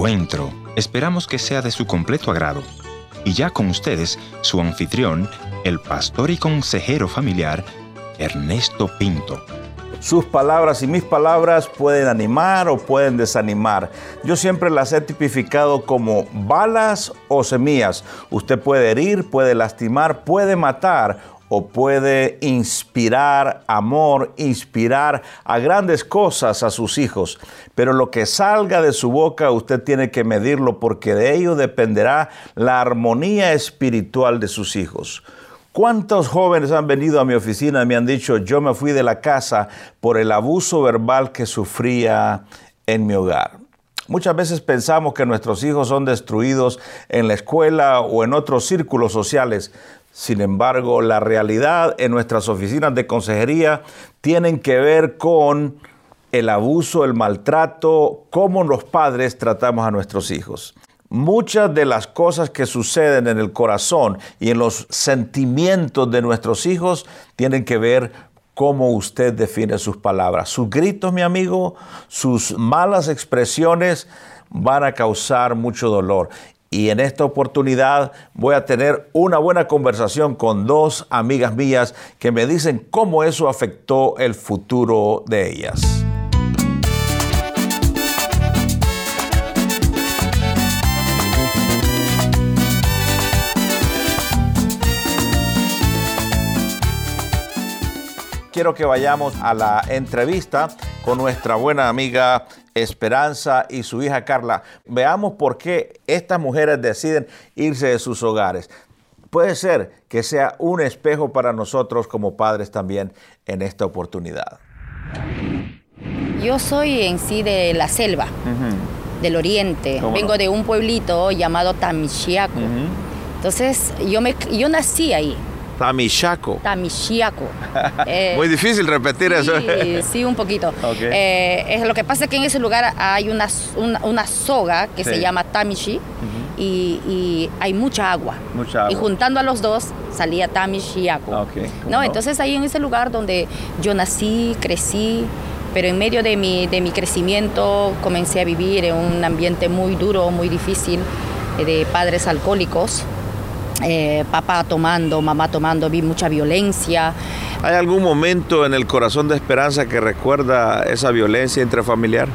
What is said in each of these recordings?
encuentro. Esperamos que sea de su completo agrado. Y ya con ustedes, su anfitrión, el pastor y consejero familiar, Ernesto Pinto. Sus palabras y mis palabras pueden animar o pueden desanimar. Yo siempre las he tipificado como balas o semillas. Usted puede herir, puede lastimar, puede matar o puede inspirar amor, inspirar a grandes cosas a sus hijos. Pero lo que salga de su boca usted tiene que medirlo porque de ello dependerá la armonía espiritual de sus hijos. ¿Cuántos jóvenes han venido a mi oficina y me han dicho, yo me fui de la casa por el abuso verbal que sufría en mi hogar? Muchas veces pensamos que nuestros hijos son destruidos en la escuela o en otros círculos sociales. Sin embargo, la realidad en nuestras oficinas de consejería tienen que ver con el abuso, el maltrato, cómo los padres tratamos a nuestros hijos. Muchas de las cosas que suceden en el corazón y en los sentimientos de nuestros hijos tienen que ver cómo usted define sus palabras. Sus gritos, mi amigo, sus malas expresiones van a causar mucho dolor. Y en esta oportunidad voy a tener una buena conversación con dos amigas mías que me dicen cómo eso afectó el futuro de ellas. Quiero que vayamos a la entrevista con nuestra buena amiga Esperanza y su hija Carla. Veamos por qué estas mujeres deciden irse de sus hogares. Puede ser que sea un espejo para nosotros como padres también en esta oportunidad. Yo soy en sí de la selva, del oriente. Vengo de un pueblito llamado Tamishiaco. Entonces, yo, me, yo nací ahí. Tamishaco. Tamishiaco. Eh, Muy difícil repetir eso. Sí, un poquito. Eh, es, lo que pasa es que en ese lugar hay una, una, soga que se llama Tamishi y, hay mucha agua. Mucha agua. Y juntando a los dos salía Tamishiaco. ¿no? Entonces ahí en ese lugar donde yo nací, crecí, pero en medio de mi, de mi crecimiento comencé a vivir en un ambiente muy duro, muy difícil, eh, de padres alcohólicos. Eh, papá tomando, mamá tomando, vi mucha violencia. ¿Hay algún momento en el corazón de Esperanza que recuerda esa violencia intrafamiliar?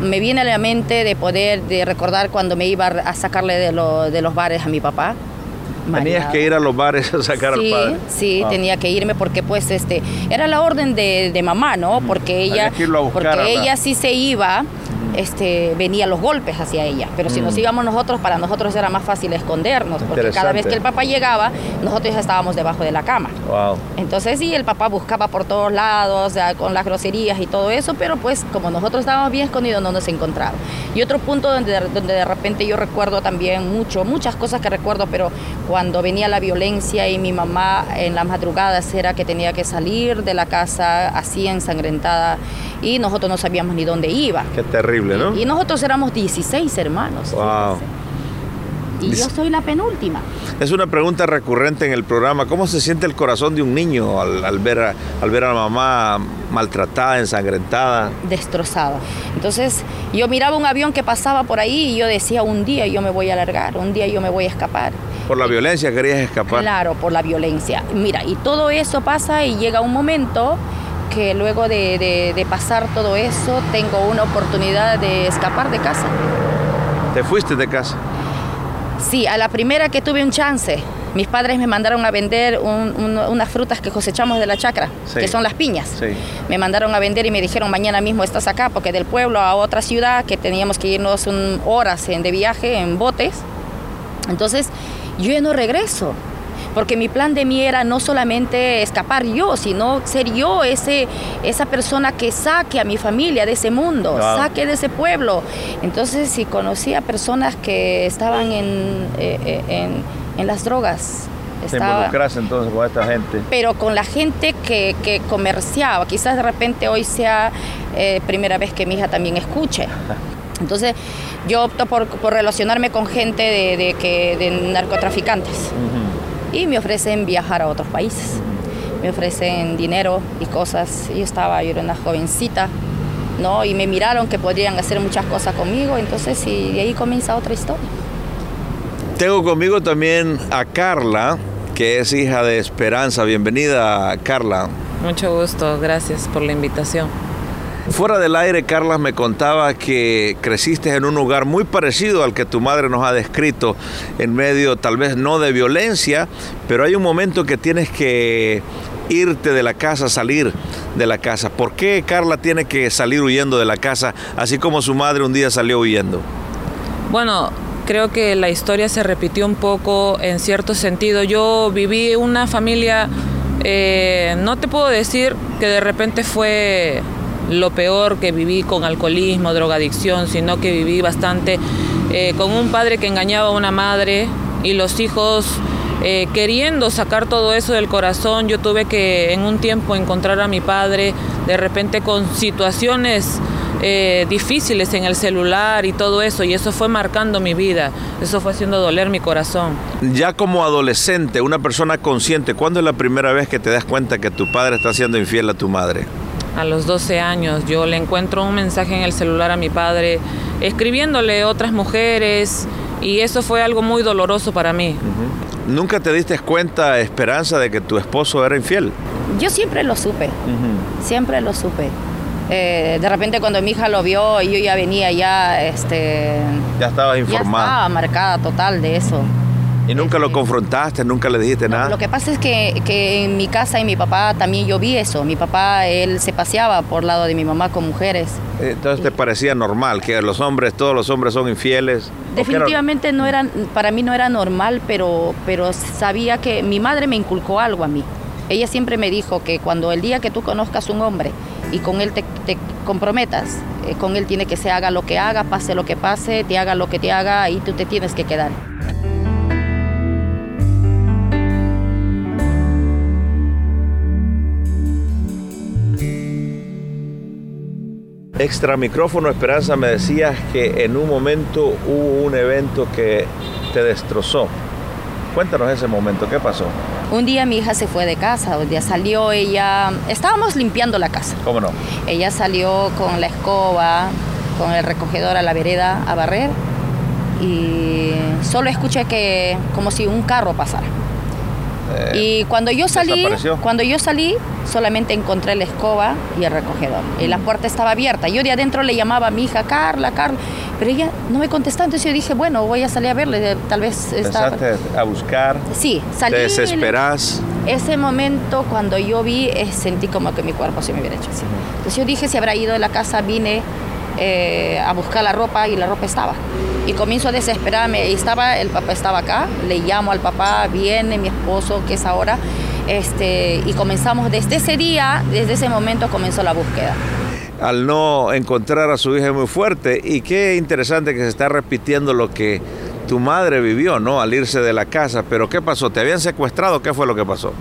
Me viene a la mente de poder de recordar cuando me iba a sacarle de, de los bares a mi papá. Tenías que ir a los bares a sacar al padre. Sí, ah. tenía que irme porque pues este era la orden de, de mamá, ¿no? Porque ella, porque ella sí se iba este, venía los golpes hacia ella. Pero si nos mm. íbamos nosotros, para nosotros era más fácil escondernos, porque cada vez que el papá llegaba, nosotros ya estábamos debajo de la cama. Entonces sí, el papá buscaba por todos lados, con las groserías y todo eso, pero pues como nosotros estábamos bien escondidos, no nos encontraba. Y otro punto donde, donde de repente yo recuerdo también mucho, muchas cosas que recuerdo, pero cuando venía la violencia y mi mamá en las madrugadas era que tenía que salir de la casa así ensangrentada y nosotros no sabíamos ni dónde iba. Qué terrible, ¿no? Y nosotros éramos 16 hermanos. Wow. Y yo soy la penúltima. Es una pregunta recurrente en el programa. ¿Cómo se siente el corazón de un niño al, ver, a, al ver a la mamá maltratada, ensangrentada? Destrozada. Entonces yo miraba un avión que pasaba por ahí y yo decía, un día yo me voy a largar, un día yo me voy a escapar. ¿Por la violencia querías escapar? Claro, por la violencia. Mira, y todo eso pasa y llega un momento que luego de, pasar todo eso tengo una oportunidad de escapar de casa. ¿Te fuiste de casa? Sí, a la primera que tuve un chance. Mis padres me mandaron a vender unas frutas que cosechamos de la chacra, que son las piñas. Me mandaron a vender y me dijeron mañana mismo estás acá, porque del pueblo a otra ciudad que teníamos que irnos horas de viaje en botes. Entonces yo ya no regreso porque mi plan de mí era no solamente escapar yo, sino ser yo ese, esa persona que saque a mi familia de ese mundo, saque de ese pueblo. Entonces, si conocía personas que estaban en, eh, eh, en, las drogas, te involucras entonces con esta gente. Pero con la gente que, que comerciaba. Quizás de repente hoy sea eh, primera vez que mi hija también escuche. Entonces yo opto por, relacionarme con gente de, que, de narcotraficantes y me ofrecen viajar a otros países. Me ofrecen dinero y cosas. Yo estaba, yo era una jovencita ¿no? Y me miraron que podrían hacer muchas cosas conmigo, entonces y de ahí comienza otra historia. Tengo conmigo también a Carla, que es hija de Esperanza. Bienvenida, Carla. Mucho gusto, gracias por la invitación. Fuera del aire, Carla me contaba que creciste en un lugar muy parecido al que tu madre nos ha descrito, en medio tal vez no de violencia, pero hay un momento que tienes que irte de la casa, salir de la casa. ¿Por qué Carla tiene que salir huyendo de la casa, así como su madre un día salió huyendo? Bueno, creo que la historia se repitió un poco en cierto sentido. Yo viví una familia, eh, no te puedo decir que de repente fue lo peor que viví con alcoholismo, drogadicción, sino que viví bastante eh, con un padre que engañaba a una madre y los hijos eh, queriendo sacar todo eso del corazón. Yo tuve que en un tiempo encontrar a mi padre, de repente con situaciones eh, difíciles en el celular y todo eso, y eso fue marcando mi vida, eso fue haciendo doler mi corazón. Ya como adolescente, una persona consciente, ¿cuándo es la primera vez que te das cuenta que tu padre está siendo infiel a tu madre? A los 12 años. Yo le encuentro un mensaje en el celular a mi padre, escribiéndole otras mujeres, y eso fue algo muy doloroso para mí. ¿Nunca te diste cuenta, Esperanza, de que tu esposo era infiel? Yo siempre lo supe, siempre lo supe. Eh, de repente cuando mi hija lo vio, yo ya venía ya, este... Ya estaba informada. Ya estaba marcada total de eso. ¿Y nunca lo confrontaste? ¿Nunca le dijiste nada? Lo que pasa es que, que, en mi casa y mi papá también yo vi eso. Mi papá, él se paseaba por lado de mi mamá con mujeres. Entonces te parecía normal que los hombres, todos los hombres son infieles. Definitivamente no era, para mí no era normal, pero, pero sabía que mi madre me inculcó algo a mí. Ella siempre me dijo que cuando el día que tú conozcas un hombre y con él te, comprometas, eh, con él tiene que se haga lo que haga, pase lo que pase, te haga lo que te haga, y tú te tienes que quedar. Extra micrófono, Esperanza, me decías que en un momento hubo un evento que te destrozó. Cuéntanos ese momento, ¿qué pasó? Un día mi hija se fue de casa, un día salió ella, estábamos limpiando la casa. ¿Cómo no? Ella salió con la escoba, con el recogedor a la vereda a barrer y solo escuché que como si un carro pasara. Eh, y cuando yo salí, cuando yo salí, solamente encontré la escoba y el recogedor. Y la puerta estaba abierta. Yo de adentro le llamaba a mi hija, Carla, Carla, pero ella no me contestaba. Entonces yo dije, bueno, voy a salir a verle, tal vez está... a buscar? Sí, salí. ¿Te desesperas? Ese momento, cuando yo vi, eh, sentí como que mi cuerpo se me hubiera hecho así. Entonces yo dije, si habrá ido de la casa, vine eh, a buscar la ropa y la ropa estaba. Y comienzo a desesperarme. Y estaba, el papá estaba acá, le llamo al papá, viene mi esposo, que es ahora, este, y comenzamos desde ese día, desde ese momento comenzó la búsqueda. Al no encontrar a su hija muy fuerte, y qué interesante que se está repitiendo lo que tu madre vivió, ¿no? Al irse de la casa, pero ¿qué pasó? ¿Te habían secuestrado? ¿Qué fue lo que pasó?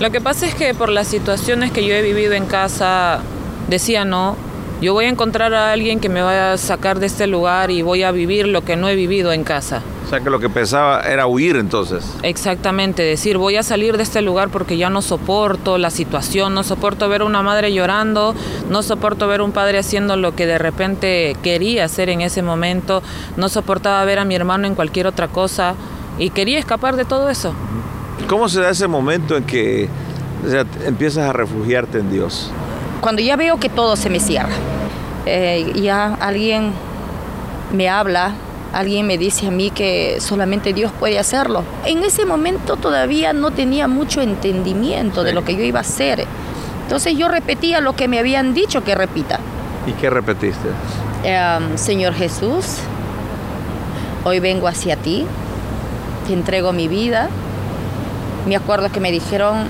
Lo que pasa es que por las situaciones que yo he vivido en casa, decía no, yo voy a encontrar a alguien que me vaya a sacar de este lugar y voy a vivir lo que no he vivido en casa. O sea que lo que pensaba era huir entonces. Exactamente, decir voy a salir de este lugar porque ya no soporto la situación, no soporto ver a una madre llorando, no soporto ver a un padre haciendo lo que de repente quería hacer en ese momento, no soportaba ver a mi hermano en cualquier otra cosa y quería escapar de todo eso. ¿Cómo se da ese momento en que empiezas a refugiarte en Dios? Cuando ya veo que todo se me cierra, eh, ya alguien me habla, alguien me dice a mí que solamente Dios puede hacerlo. En ese momento todavía no tenía mucho entendimiento de lo que yo iba a hacer. Entonces yo repetía lo que me habían dicho que repita. ¿Y qué repetiste? Em, Señor Jesús, hoy vengo hacia ti, te entrego mi vida. Me acuerdo que me dijeron,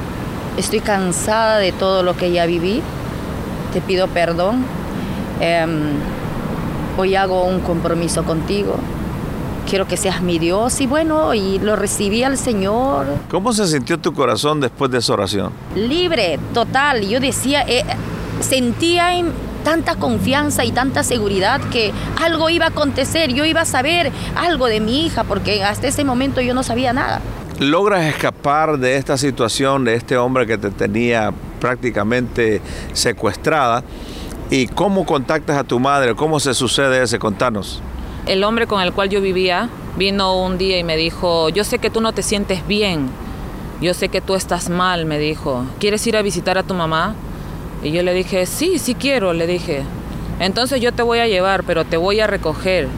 estoy cansada de todo lo que ya viví te pido perdón. Em, hoy hago un compromiso contigo. Quiero que seas mi Dios y bueno, y lo recibí al Señor. ¿Cómo se sintió tu corazón después de esa oración? Libre, total. Yo decía, eh, sentía tanta confianza y tanta seguridad que algo iba a acontecer, yo iba a saber algo de mi hija, porque hasta ese momento yo no sabía nada. ¿Logras escapar de esta situación, de este hombre que te tenía prácticamente secuestrada ¿Y cómo contactas a tu madre? ¿Cómo se sucede ese? Contanos. El hombre con el cual yo vivía vino un día y me dijo, yo sé que tú no te sientes bien, yo sé que tú estás mal, me dijo, ¿quieres ir a visitar a tu mamá? Y yo le dije, sí, sí quiero, le dije. Entonces yo te voy a llevar, pero te voy a recoger.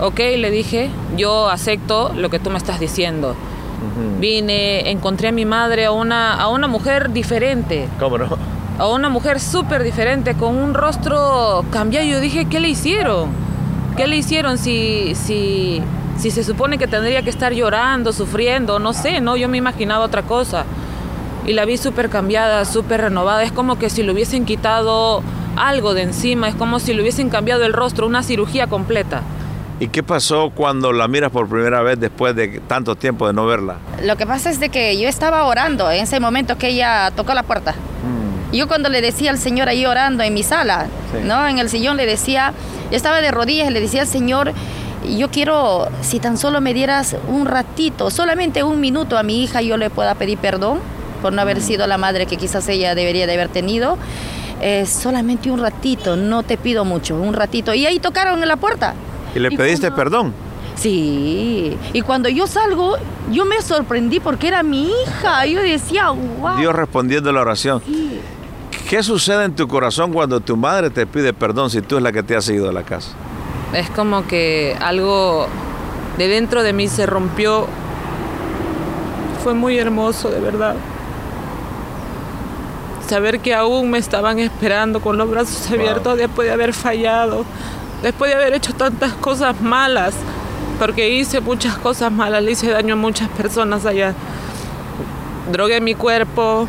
Ok, le dije, yo acepto lo que tú me estás diciendo. Vine, encontré a mi madre, a una, a una mujer diferente. ¿Cómo no? A una mujer súper diferente, con un rostro cambiado. Yo dije, ¿qué le hicieron? ¿Qué le hicieron si, si, si se supone que tendría que estar llorando, sufriendo? No sé, ¿no? Yo me imaginaba otra cosa. Y la vi súper cambiada, súper renovada. Es como que si le hubiesen quitado algo de encima, es como si le hubiesen cambiado el rostro, una cirugía completa. ¿Y qué pasó cuando la miras por primera vez después de tanto tiempo de no verla? Lo que pasa es de que yo estaba orando en ese momento que ella tocó la puerta. Mm. Yo cuando le decía al Señor ahí orando en mi sala, ¿no? En el sillón le decía, yo estaba de rodillas le decía al Señor, yo quiero, si tan solo me dieras un ratito, solamente un minuto a mi hija, yo le pueda pedir perdón por no haber mm. sido la madre que quizás ella debería de haber tenido. Eh, solamente un ratito, no te pido mucho, un ratito. Y ahí tocaron en la puerta. ¿Y le pediste perdón? Sí, y cuando yo salgo, yo me sorprendí porque era mi hija. Yo decía, wow. Dios respondiendo a la oración. ¿Qué sucede en tu corazón cuando tu madre te pide perdón si tú es la que te has ido de la casa? Es como que algo de dentro de mí se rompió. Fue muy hermoso, de verdad. Saber que aún me estaban esperando con los brazos abiertos después de haber fallado después de haber hecho tantas cosas malas, porque hice muchas cosas malas, le hice daño a muchas personas allá. Drogué mi cuerpo,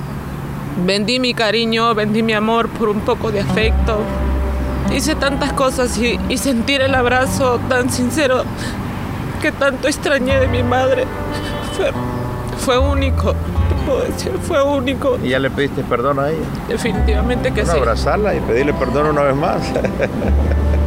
vendí mi cariño, vendí mi amor por un poco de afecto. Hice tantas cosas y, sentir el abrazo tan sincero que tanto extrañé de mi madre fue, fue único, puedo decir, fue único. ¿Y ya le pediste perdón a ella? Definitivamente que sí. Abrazarla y pedirle perdón una vez más.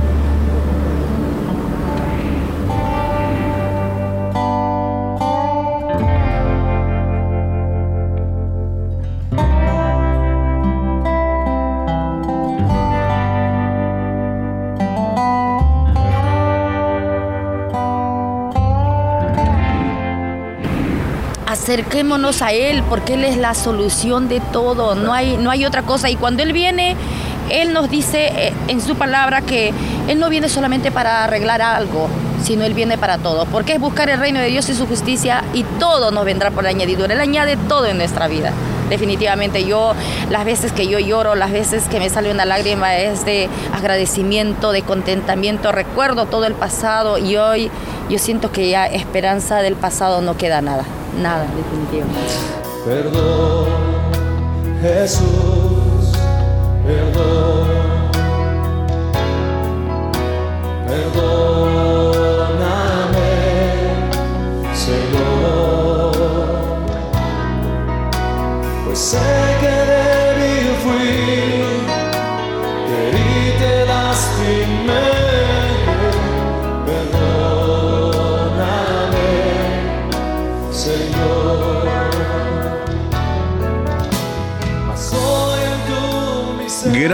acerquémonos a Él porque Él es la solución de todo, no hay, no hay otra cosa. Y cuando Él viene, Él nos dice eh, en su palabra que Él no viene solamente para arreglar algo, sino Él viene para todo, porque es buscar el reino de Dios y su justicia y todo nos vendrá por la añadidura. Él añade todo en nuestra vida. Definitivamente yo, las veces que yo lloro, las veces que me sale una lágrima es de agradecimiento, de contentamiento. Recuerdo todo el pasado y hoy yo siento que ya esperanza del pasado no queda nada nada, definitivamente. Perdón, Jesús, perdón, perdóname, Señor, pues sé